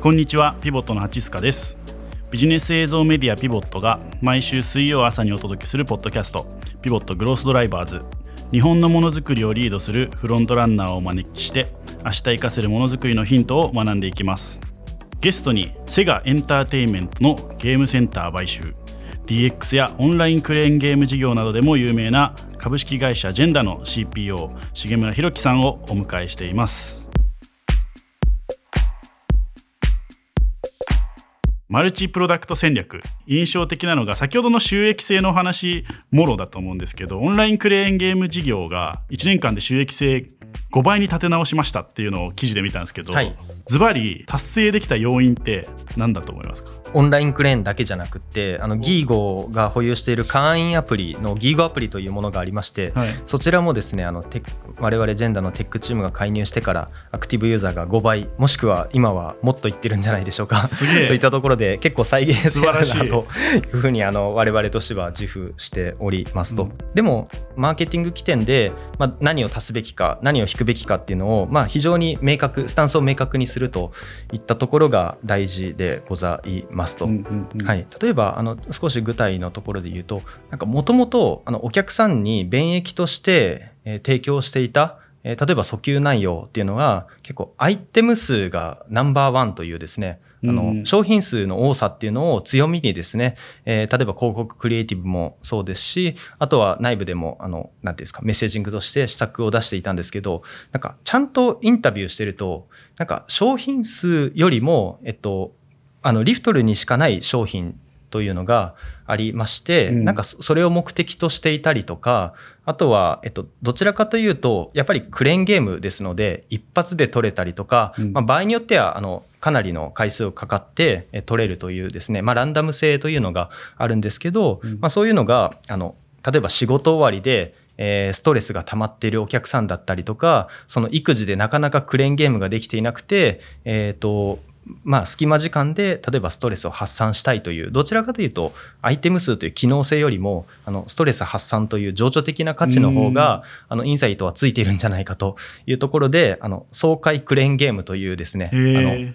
こんにちはピボットの八塚です。ビジネス映像メディアピボットが毎週水曜朝にお届けするポッドキャスト。ピボットグロースドライバーズ。日本のものづくりをリードするフロントランナーをお招きして明日活かせるものづくりのヒントを学んでいきます。ゲストにセガエンターテインメントのゲームセンター買収。DX やオンラインクレーンゲーム事業などでも有名な株式会社ジェンダの CPO 重村弘樹さんをお迎えしています。マルチプロダクト戦略。印象的なのが先ほどの収益性の話もろだと思うんですけどオンラインクレーンゲーム事業が1年間で収益性5倍に立て直しましたっていうのを記事で見たんですけど、はい。ズバリ達成できた要因って何だと思いますか？オンラインクレーンだけじゃなくってあのギーゴが保有している会員アプリのギーゴアプリというものがありまして、はい。そちらもですねあのテッ我々ジェンダのテックチームが介入してからアクティブユーザーが5倍もしくは今はもっといってるんじゃないでしょうか。といったところで結構再現性ある素晴らしい。なというふうにあの我々としては自負しておりますと、うんでもマーケティング起点で、まあ、何を足すべきか何を引くべきかっていうのを、まあ、非常に明確スタンスを明確にするといったところが大事でございますと。はい、例えばあの少し具体のところで言うとなんかもともとお客さんに便益として、えー提供していた、えー例えば訴求内容っていうのが結構アイテム数がナンバーワンというですねあの、うん商品数の多さっていうのを強みにですね、えー例えば広告クリエイティブもそうですしあとは内部でもあのなんていうんですかメッセージングとして施策を出していたんですけどなんかちゃんとインタビューしてるとなんか商品数よりもえっとあのリフトルにしかない商品というのがありまして、うん。なんかそそれを目的としていたりとかあとは、えっと、どちらかというとやっぱりクレーンゲームですので一発で取れたりとか、うん。まあ、場合によってはあのかなりの回数をかかってえ取れるというですね、まあ、ランダム性というのがあるんですけど、うん。まあ、そういうのがあの例えば仕事終わりでえーストレスが溜まっているお客さんだったりとかその育児でなかなかクレーンゲームができていなくて、えーとまあ、隙間時間で例えばストレスを発散したいというどちらかというとアイテム数という機能性よりもあのストレス発散という情緒的な価値の方があのインサイトはついているんじゃないかというところであの爽快クレーンゲームというですねあの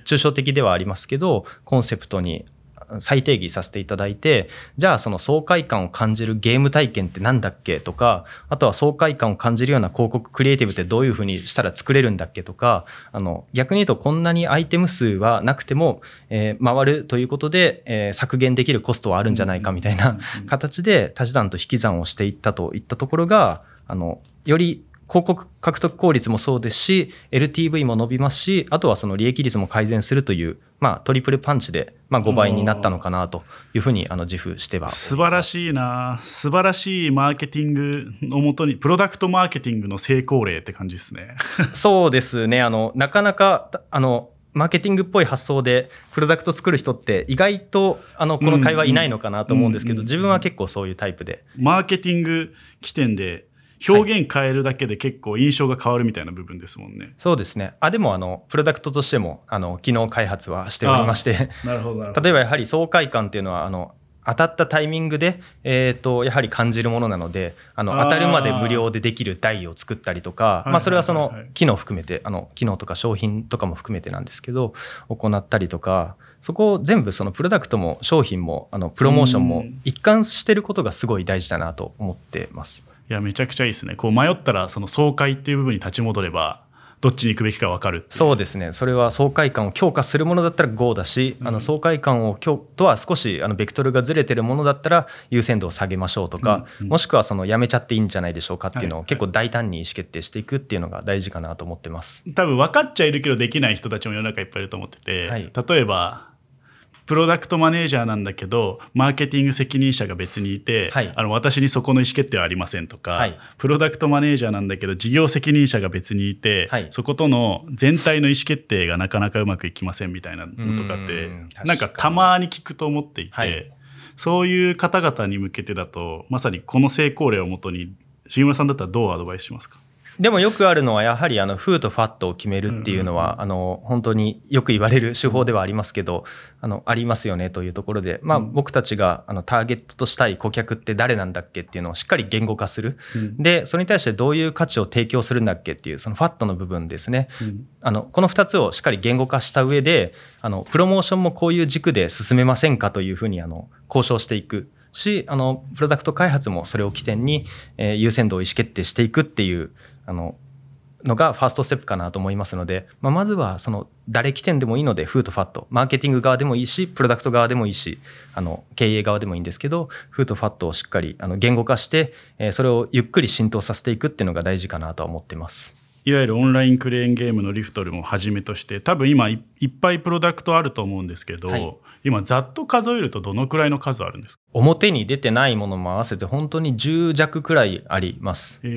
抽象的ではありますけどコンセプトに再定義させていただいてじゃあその爽快感を感じるゲーム体験ってなんだっけとかあとは爽快感を感じるような広告クリエイティブってどういうふうにしたら作れるんだっけとかあの逆に言うとこんなにアイテム数はなくても、えー回るということで、えー削減できるコストはあるんじゃないかみたいな形で足し算と引き算をしていったといったところがあのより広告獲得効率もそうですし LTV も伸びますしあとはその利益率も改善するという、まあ、トリプルパンチで、まあ、5倍になったのかなというふうにあの自負しては素晴らいしいな。素晴らしいマーケティングのもとにプロダクトマーケティングの成功例って感じですね。そうですね。あのなかなかあのマーケティングっぽい発想でプロダクト作る人って意外とあのこの会話いないのかなと思うんですけど自分は結構そういうタイプで。マーケティング起点で表現変えるだけで結構印象が変わるみたいな部分ですもんね。そうですねあでもあのプロダクトとしてもあの機能開発はしておりましてなるほどなるほど。例えばやはり爽快感っていうのはあの当たったタイミングで、えー、とやはり感じるものなのであの当たるまで無料でできる台を作ったりとかいまあ、それはそのはいはいはい機能含めてあの機能とか商品とかも含めてなんですけど行ったりとかそこを全部そのプロダクトも商品もあのプロモーションもうん一貫してることがすごい大事だなと思ってます。いやめちゃくちゃいいですね。こう迷ったらその爽快っていう部分に立ち戻ればどっちに行くべきか分かるそうですね。それは爽快感を強化するものだったら GO だし、あの爽快感を強とは少しあのベクトルがずれてるものだったら優先度を下げましょうとか、うんうん。もしくはそのやめちゃっていいんじゃないでしょうかっていうのをはい。結構大胆に意思決定していくっていうのが大事かなと思ってます。多分分かっちゃいるけどできない人たちも世の中いっぱいいると思ってて、はい。例えばプロダクトマネージャーなんだけどマーケティング責任者が別にいて、はい。あの私にそこの意思決定はありませんとか、はい。プロダクトマネージャーなんだけど事業責任者が別にいて、はい。そことの全体の意思決定がなかなかうまくいきませんみたいなのとかってなんかたまに聞くと思っていて、はい。そういう方々に向けてだとまさにこの成功例をもとに重村さんだったらどうアドバイスしますか？でもよくあるのはやはりあのフーとファットを決めるっていうのは、あの本当によく言われる手法ではありますけど、あのありますよねというところで、まあ、僕たちがあのターゲットとしたい顧客って誰なんだっけっていうのをしっかり言語化する、でそれに対してどういう価値を提供するんだっけっていうそのファットの部分ですね、あのこの2つをしっかり言語化した上であのプロモーションもこういう軸で進めませんかというふうにあの交渉していく。しあのプロダクト開発もそれを起点に、えー、優先度を意思決定していくっていうあののがファーストステップかなと思いますので、まあ、まずはその誰起点でもいいのでフーとファットマーケティング側でもいいしプロダクト側でもいいしあの経営側でもいいんですけどフーとファットをしっかりあの言語化して、えー、それをゆっくり浸透させていくっていうのが大事かなとは思ってます。いわゆるオンラインクレーンゲームのリフトルもはじめとして多分今いっぱいプロダクトあると思うんですけど、はい、今ざっと数えるとどのくらいの数あるんですか？表に出てないものも合わせて本当に10弱くらいあります、え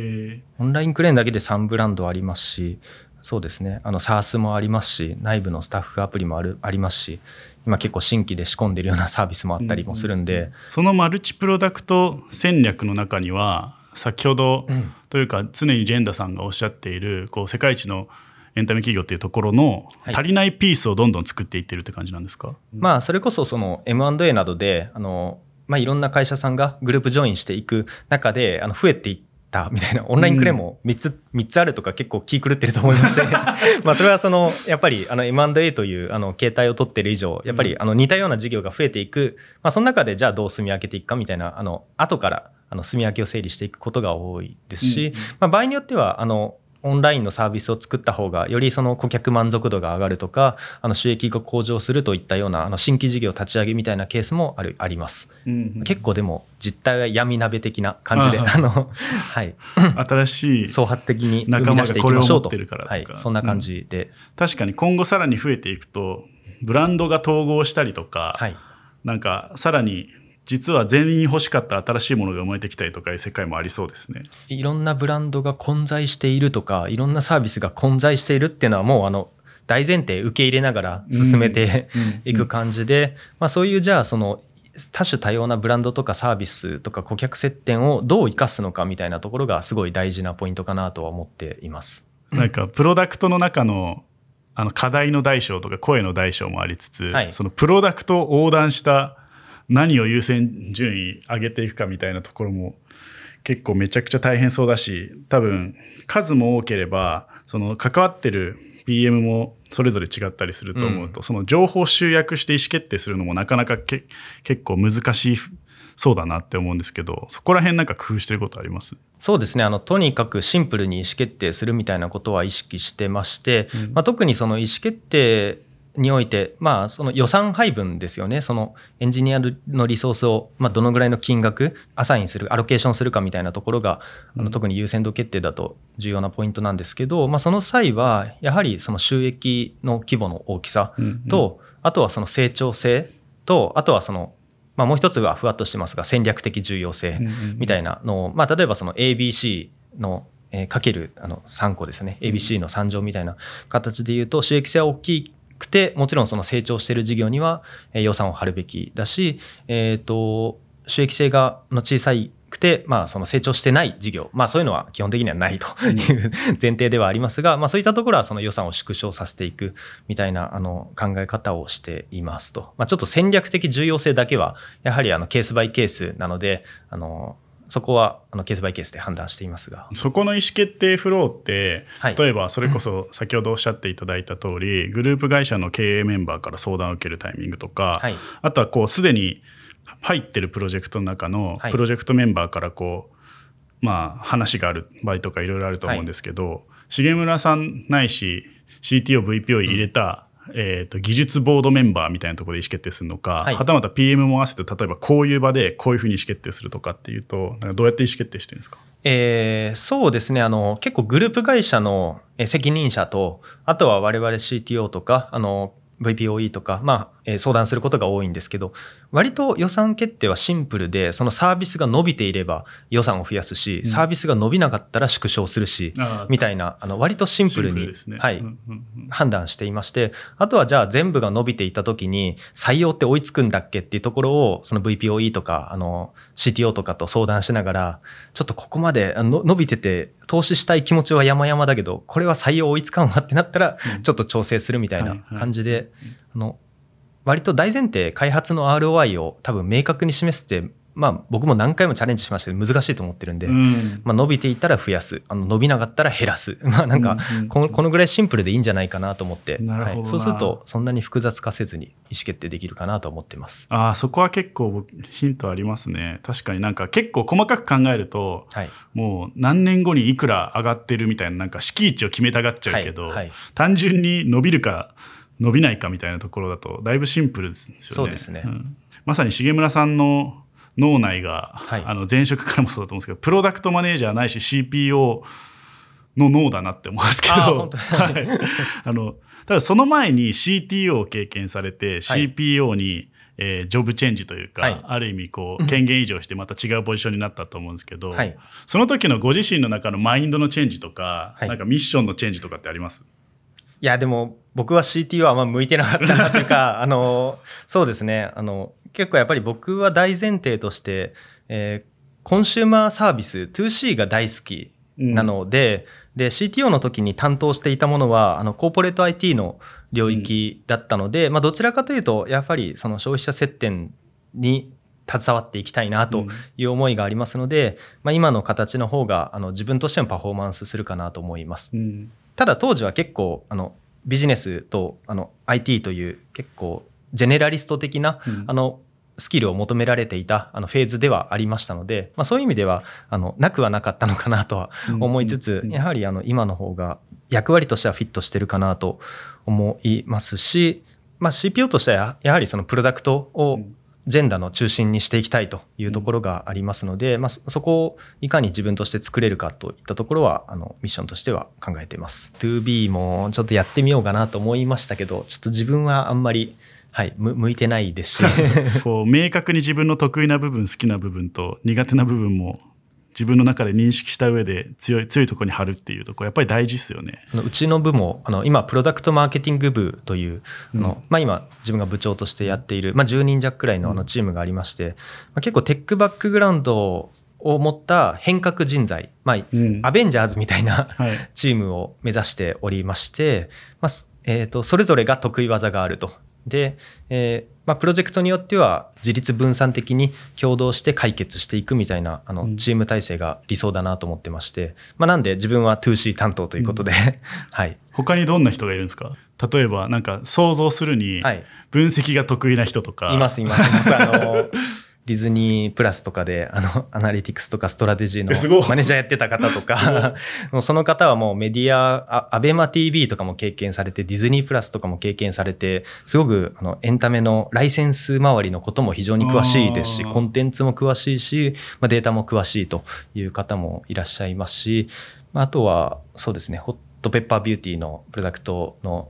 ー、オンラインクレーンだけで3ブランドありますしそうですね。あの SARS もありますし内部のスタッフアプリもあるありますし今結構新規で仕込んでるようなサービスもあったりもするんで、うんうん、そのマルチプロダクト戦略の中には先ほど、というか常にジェンダさんがおっしゃっているこう世界一のエンタメ企業っていうところの足りないピースをどんどん作っていってるって感じなんですか、はい、まあそれこそその M&A などであの、まあ、いろんな会社さんがグループジョインしていく中であの増えていったみたいな。オンラインクレーも3つ、うん、3つあるとか結構気狂ってると思いまして。まあそれはそのやっぱりあの M&A というあの形態を取ってる以上やっぱりあの似たような事業が増えていく、まあ、その中でじゃあどう住み分けていくかみたいなあの後からあの住み分けを整理していくことが多いですし、うん。まあ、場合によってはあのオンラインのサービスを作った方がよりその顧客満足度が上がるとかあの収益が向上するといったようなあの新規事業立ち上げみたいなケースもあるあります、うんうん、結構でも実態は闇鍋的な感じであの、はい、新しい創発的に生み出していきましょうと。はい、そんな感じで、うん、確かに今後さらに増えていくとブランドが統合したりとか、はい、なんかさらに実は全員欲しかった新しいものが生まれてきたりとかいう世界もありそうですね。いろんなブランドが混在しているとかいろんなサービスが混在しているっていうのはもうあの大前提受け入れながら進めていく感じで、まあ、そういうじゃあその多種多様なブランドとかサービスとか顧客接点をどう生かすのかみたいなところがすごい大事なポイントかなとは思っています。なんかプロダクトの中のあの課題の大小とか声の大小もありつつ、はい、そのプロダクトを横断した何を優先順位上げていくかみたいなところも結構めちゃくちゃ大変そうだし多分数も多ければその関わってる PM もそれぞれ違ったりすると思うと、うん、その情報集約して意思決定するのもなかなか結構難しいそうだなって思うんですけどそこら辺なんか工夫してることあります？そうですね。あのとにかくシンプルに意思決定するみたいなことは意識してまして、うん、まあ、特にその意思決定において、まあ、その予算配分ですよね、そのエンジニアのリソースを、まあ、どのぐらいの金額、アサインする、アロケーションするかみたいなところが、あの特に優先度決定だと重要なポイントなんですけど、まあ、その際は、やはりその収益の規模の大きさと、あとはその成長性と、あとはその、まあ、もう一つはふわっとしてますが、戦略的重要性みたいなのを、まあ、例えばその ABC のえかけるあの3個ですね。ABC の3乗みたいな形で言うと収益性は大きいくてもちろんその成長している事業には予算を張るべきだし、えーと、収益性がの小さいくて、まあ、その成長してない事業、まあ、そういうのは基本的にはないという前提ではありますが、まあ、そういったところはその予算を縮小させていくみたいなあの考え方をしていますと、まあ、ちょっと戦略的重要性だけはやはりあのケースバイケースなのであのそこはあのケースバイケースで判断していますが。そこの意思決定フローって、はい、例えばそれこそ先ほどおっしゃっていただいた通りグループ会社の経営メンバーから相談を受けるタイミングとか、はい、あとはこうすでに入ってるプロジェクトの中のプロジェクトメンバーからこう、まあ話がある場合とかいろいろあると思うんですけど、重村さんないし CTOVPO 入れた、えーと、技術ボードメンバーみたいなところで意思決定するのか、はい、はたまた PM も合わせて例えばこういう場でこういうふうに意思決定するとかっていうとどうやって意思決定してるんですか？えー、そうですね。あの結構グループ会社の責任者とあとは我々 CTO とかあの VPOE とか、まあ、え相談することが多いんですけど、割と予算決定はシンプルで、そのサービスが伸びていれば予算を増やすし、サービスが伸びなかったら縮小するし、みたいな、あの割とシンプルに、はい、判断していまして、あとはじゃあ全部が伸びていた時に採用って追いつくんだっけっていうところを、その VPOE とか、あの、CTO とかと相談しながら、ちょっとここまで伸びてて投資したい気持ちは山々だけどこれは採用追いつかんわってなったらうん。ちょっと調整するみたいはいなはい。感じで、あの割と大前提開発の ROI を多分明確に示すってまあ僕も何回もチャレンジしましたけど難しいと思ってるんで、うん。まあ、伸びていったら増やす。あの伸びなかったら減らす。ま あなんかこのこのぐらいシンプルでいいんじゃないかなと思って、はい、そうするとそんなに複雑化せずに意思決定できるかなと思ってます。ああそこは結構僕ヒントありますね。確かになんか結構細かく考えるとはい、もう何年後にいくら上がってるみたいななんか敷地を決めたがっちゃうけど、はい。はい。単純に伸びるか伸びないかみたいなところだとだいぶシンプルですよね。そうですね。ん。まさに重村さんの脳内が、はい。あの前職からもそうだと思うんですけどプロダクトマネージャーないし CPO の脳だなって思うんですけど はい、あのただその前に CTO を経験されて、はい。CPO に、えージョブチェンジというか、はい。ある意味こう権限移譲してまた違うポジションになったと思うんですけど、はい。その時のご自身の中のマインドのチェンジとか、はい。なんかミッションのチェンジとかってあります？いやでも僕は CTO はあんま向いてなかったなというか あのそうですね。あの結構やっぱり僕は大前提として、えーコンシューマーサービス 2C が大好きなので,、で CTO の時に担当していたものはあのコーポレート IT の領域だったので、まあ、どちらかというとやっぱりその消費者接点に携わっていきたいなという思いがありますので、まあ、今の形の方があの自分としてもパフォーマンスするかなと思います。うん。ただ当時は結構あのビジネスとあの IT という結構ジェネラリスト的な、うん。あのスキルを求められていたあのフェーズではありましたので、まあ、そういう意味ではあのなくはなかったのかなとは思いつつ、うん。やはりあの今の方が役割としてはフィットしてるかなと思いますし、まあ、CPO としてはやはりそのプロダクトをうん。ジェンダーの中心にしていきたいというところがありますので、まあ、そそこをいかに自分として作れるかといったところはあのミッションとしては考えています。2B もちょっとやってみようかなと思いましたけどちょっと自分はあんまり、はい、む向いてないですし。こう明確に自分の得意な部分好きな部分と苦手な部分も自分の中で認識した上で強い強いところに貼るっていうところやっぱり大事ですよね。うちの部もあの今プロダクトマーケティング部というあの、まあ、今自分が部長としてやっている、まあ、10人弱くらいのあのチームがありまして、まあ、結構テックバックグラウンドを持った変革人材、まあうん。アベンジャーズみたいなはい。チームを目指しておりまして、まあすえー、とそれぞれが得意技があると。で、えーまあ、プロジェクトによっては自律分散的に協働して解決していくみたいなあうん。のチーム体制が理想だなと思ってまして、まあ、なんで自分は 2C 担当ということで、はい、他にどんな人がいるんですか？例えばなんか想像するにはい。分析が得意な人とか、いますいますいます。あの ディズニープラスとかであの アナリティクスとかストラテジーえすごい。のマネージャーやってた方とか もうその方はもうメディアあアベマ t v とかも経験されてディズニープラスとかも経験されてすごくあのエンタメのライセンス周りのことも非常に詳しいですしコンテンツも詳しいし、まあ、データも詳しいという方もいらっしゃいますし、まあ、あとはそうですねホットペッパービューティーのプロダクトの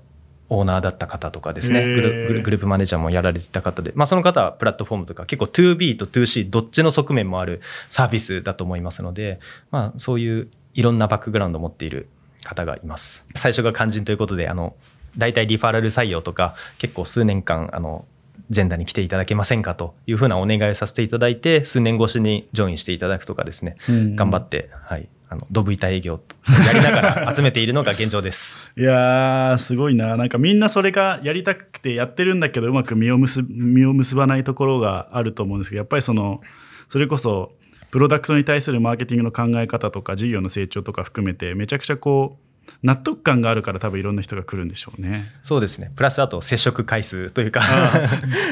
オーナーだった方とかですね。グループマネージャーもやられてた方で、まあ、その方はプラットフォームとか結構 2B と 2C どっちの側面もあるサービスだと思いますので、まあ、そういういろんなバックグラウンドを持っている方がいます。最初が肝心ということであの大体リファラル採用とか結構数年間あのジェンダーに来ていただけませんかというふうなお願いをさせていただいて数年越しにジョインしていただくとかですね、うん。頑張って、はい、あのドブ板営業と やりながら集めているのが現状です。いやーすごいななんかみんなそれがやりたくてやってるんだけどうまく実を結実を結ばないところがあると思うんですけどやっぱりそのそれこそプロダクトに対するマーケティングの考え方とか事業の成長とか含めてめちゃくちゃこう納得感があるから多分いろんな人が来るんでしょうね。そうですね。プラスあと接触回数というか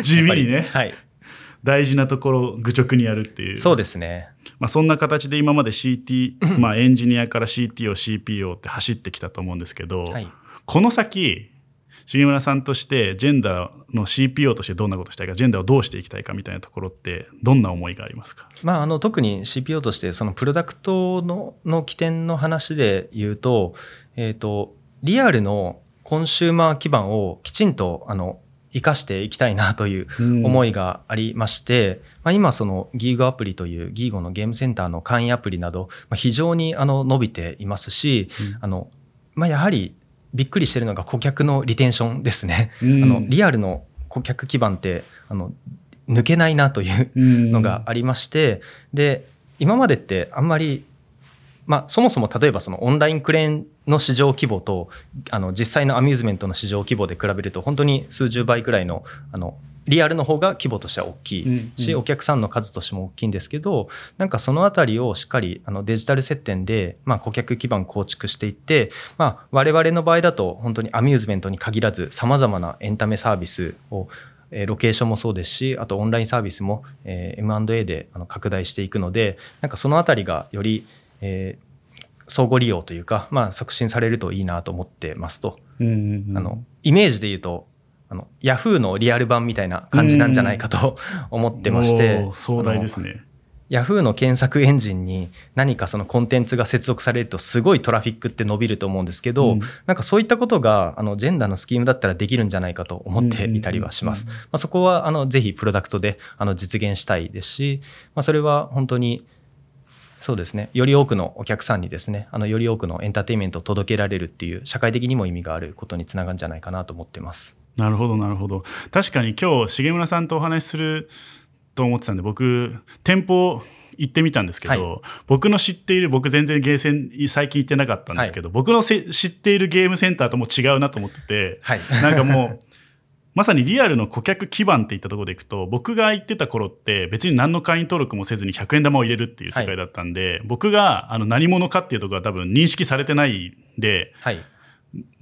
地味にね はい。大事なところを愚直にやるっていうそうですね。まあ、そんな形で今まで CT、まあ、エンジニアから CTO、CPO って走ってきたと思うんですけど、はい。この先重村さんとしてジェンダーの CPO としてどんなことしたいかジェンダーをどうしていきたいかみたいなところってどんな思いがありますか？まあ、あの特に CPO としてそのプロダクトのの起点の話で言うと,、えー、とリアルのコンシューマー基盤をきちんとあの生かしていきたいなという思いがありまして、まあ、今そのギーゴアプリというギーゴのゲームセンターの会員アプリなど、まあ、非常にあの伸びていますし、あのまあ、やはりびっくりしてるのが顧客のリテンションですね。うん。あのリアルの顧客基盤ってあの抜けないなというのがありまして、で今までってあんまりまあ、そもそも例えばそのオンラインクレーンの市場規模とあの実際のアミューズメントの市場規模で比べると本当に数十倍くらいのあのリアルの方が規模としては大きいし、うんうん、お客さんの数としても大きいんですけどなんかその辺りをしっかりあのデジタル接点で、まあ、顧客基盤構築していって、まあ、我々の場合だと本当にアミューズメントに限らずさまざまなエンタメサービスをロケーションもそうですしあとオンラインサービスも M&A で拡大していくのでなんかその辺りがより、えー、相互利用というか、まあ、促進されるといいなと思ってますと、うんうんうん、あのイメージで言うとあのヤフーのリアル版みたいな感じなんじゃないかと思ってまして。壮大ですね。ヤフーの検索エンジンに何かそのコンテンツが接続されるとすごいトラフィックって伸びると思うんですけど、うん、なんかそういったことがあのジェンダーのスキームだったらできるんじゃないかと思っていたりはします。まあ、そこはあのぜひプロダクトであの実現したいですし、まあ、それは本当にそうですね。より多くのお客さんにですねあのより多くのエンターテインメントを届けられるっていう社会的にも意味があることにつながるんじゃないかなと思ってます。なるほどなるほど。確かに今日重村さんとお話しすると思ってたんで僕店舗行ってみたんですけど、はい、僕の知っている僕全然ゲーセン最近行ってなかったんですけど、はい、僕の知っているゲームセンターとも違うなと思ってて、はい、なんかもう まさにリアルの顧客基盤っていったところでいくと僕が行ってた頃って別に何の会員登録もせずに100円玉を入れるっていう世界だったんで、僕があの何者かっていうところは多分認識されてないで、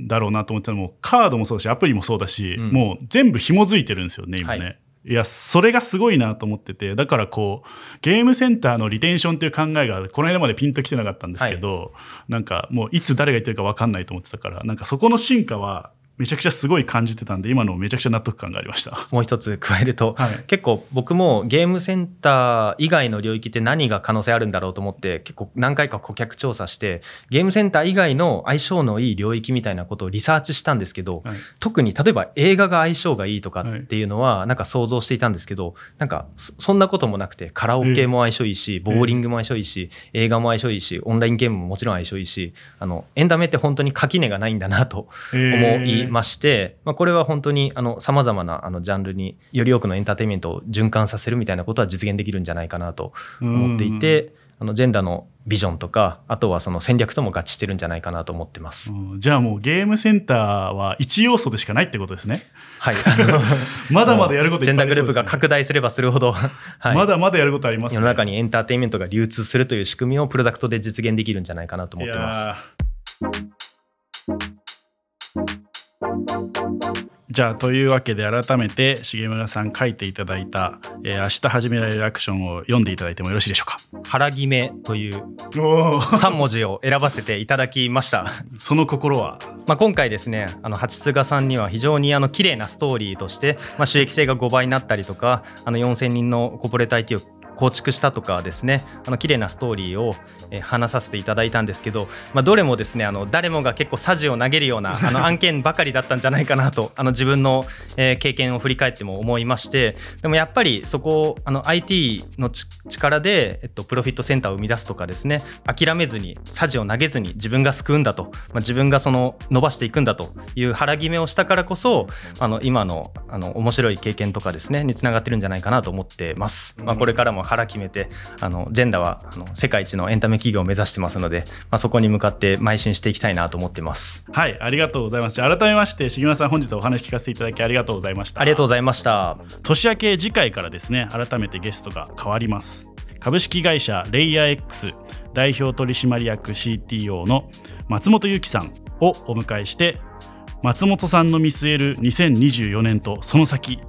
だろうなと思ってたらもうカードもそうだしアプリもそうだし、うん、もう全部紐づいてるんですよね今ね。はい。いや、それがすごいなと思ってて、だからこう、ゲームセンターのリテンションっていう考えが、この間までピンときてなかったんですけど、はい、なんかもういつ誰が言ってるか分かんないと思ってたから、なんかそこの進化は、めちゃくちゃすごい感じてたんで今のめちゃくちゃ納得感がありました。もう一つ加えると、はい、結構僕もゲームセンター以外の領域って何が可能性あるんだろうと思って結構何回か顧客調査してゲームセンター以外の相性のいい領域みたいなことをリサーチしたんですけど、はい、特に例えば映画が相性がいいとかっていうのはなんか想像していたんですけどなんかそんなこともなくてカラオケも相性いいし、ボーリングも相性いいし、映画も相性いいしオンラインゲームももちろん相性いいしあのエンタメって本当に垣根がないんだなと思いまして、まあ、これは本当にさまざまなあのジャンルにより多くのエンターテインメントを循環させるみたいなことは実現できるんじゃないかなと思っていて。あのジェンダーのビジョンとかあとはその戦略とも合致してるんじゃないかなと思ってます、じゃあもうゲームセンターは一要素でしかないってことですね。はい。まだまだやることいっぱいあり、ね、ジェンダーグループが拡大すればするほど、はい、まだまだやることあります、ね、世の中にエンターテインメントが流通するという仕組みをプロダクトで実現できるんじゃないかなと思ってますじゃあというわけで改めて重村さん書いていただいた、えー、明日始められるアクションを読んでいただいてもよろしいでしょうか？腹決めという3文字を選ばせていただきました。その心は、まあ、今回ですねあの八津賀さんには非常にあの綺麗なストーリーとして、まあ、収益性が5倍になったりとかあの4000人のコーポレート IT を構築したとかですねあの綺麗なストーリーを、えー、話させていただいたんですけど、まあ、どれもですねあの誰もが結構さじを投げるようなあの 案件ばかりだったんじゃないかなとあの自分の、えー、経験を振り返っても思いましてでもやっぱりそこをあの IT の力で、えっと、プロフィットセンターを生み出すとかですね諦めずにさじを投げずに自分が救うんだと、まあ、自分がその伸ばしていくんだという腹決めをしたからこそあの今のあの面白い経験とかですねにつながってるんじゃないかなと思ってます。まあ、これからも腹決めてあのジェンダはあの世界一のエンタメ企業を目指してますので、まあ、そこに向かって邁進していきたいなと思ってます。はいありがとうございます。改めまして重村さん本日はお話聞かせていただきありがとうございました。ありがとうございました。年明け次回からですね改めてゲストが変わります。株式会社レイヤー X 代表取締役 CTO の松本由紀さんをお迎えして松本さんの見据える2024年とその先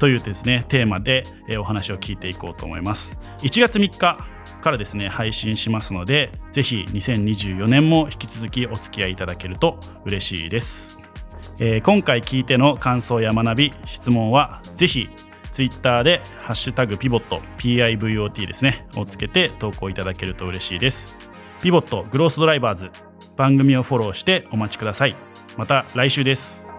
というですねテーマで、お話を聞いていこうと思います。1月3日からですね配信しますのでぜひ2024年も引き続きお付き合いいただけると嬉しいです、えー、今回聞いての感想や学び質問はぜひツイッターで「ハッシュタグピボット PIVOT」ですねをつけて投稿いただけると嬉しいです。ピボットグロースドライバーズ番組をフォローしてお待ちください。また来週です。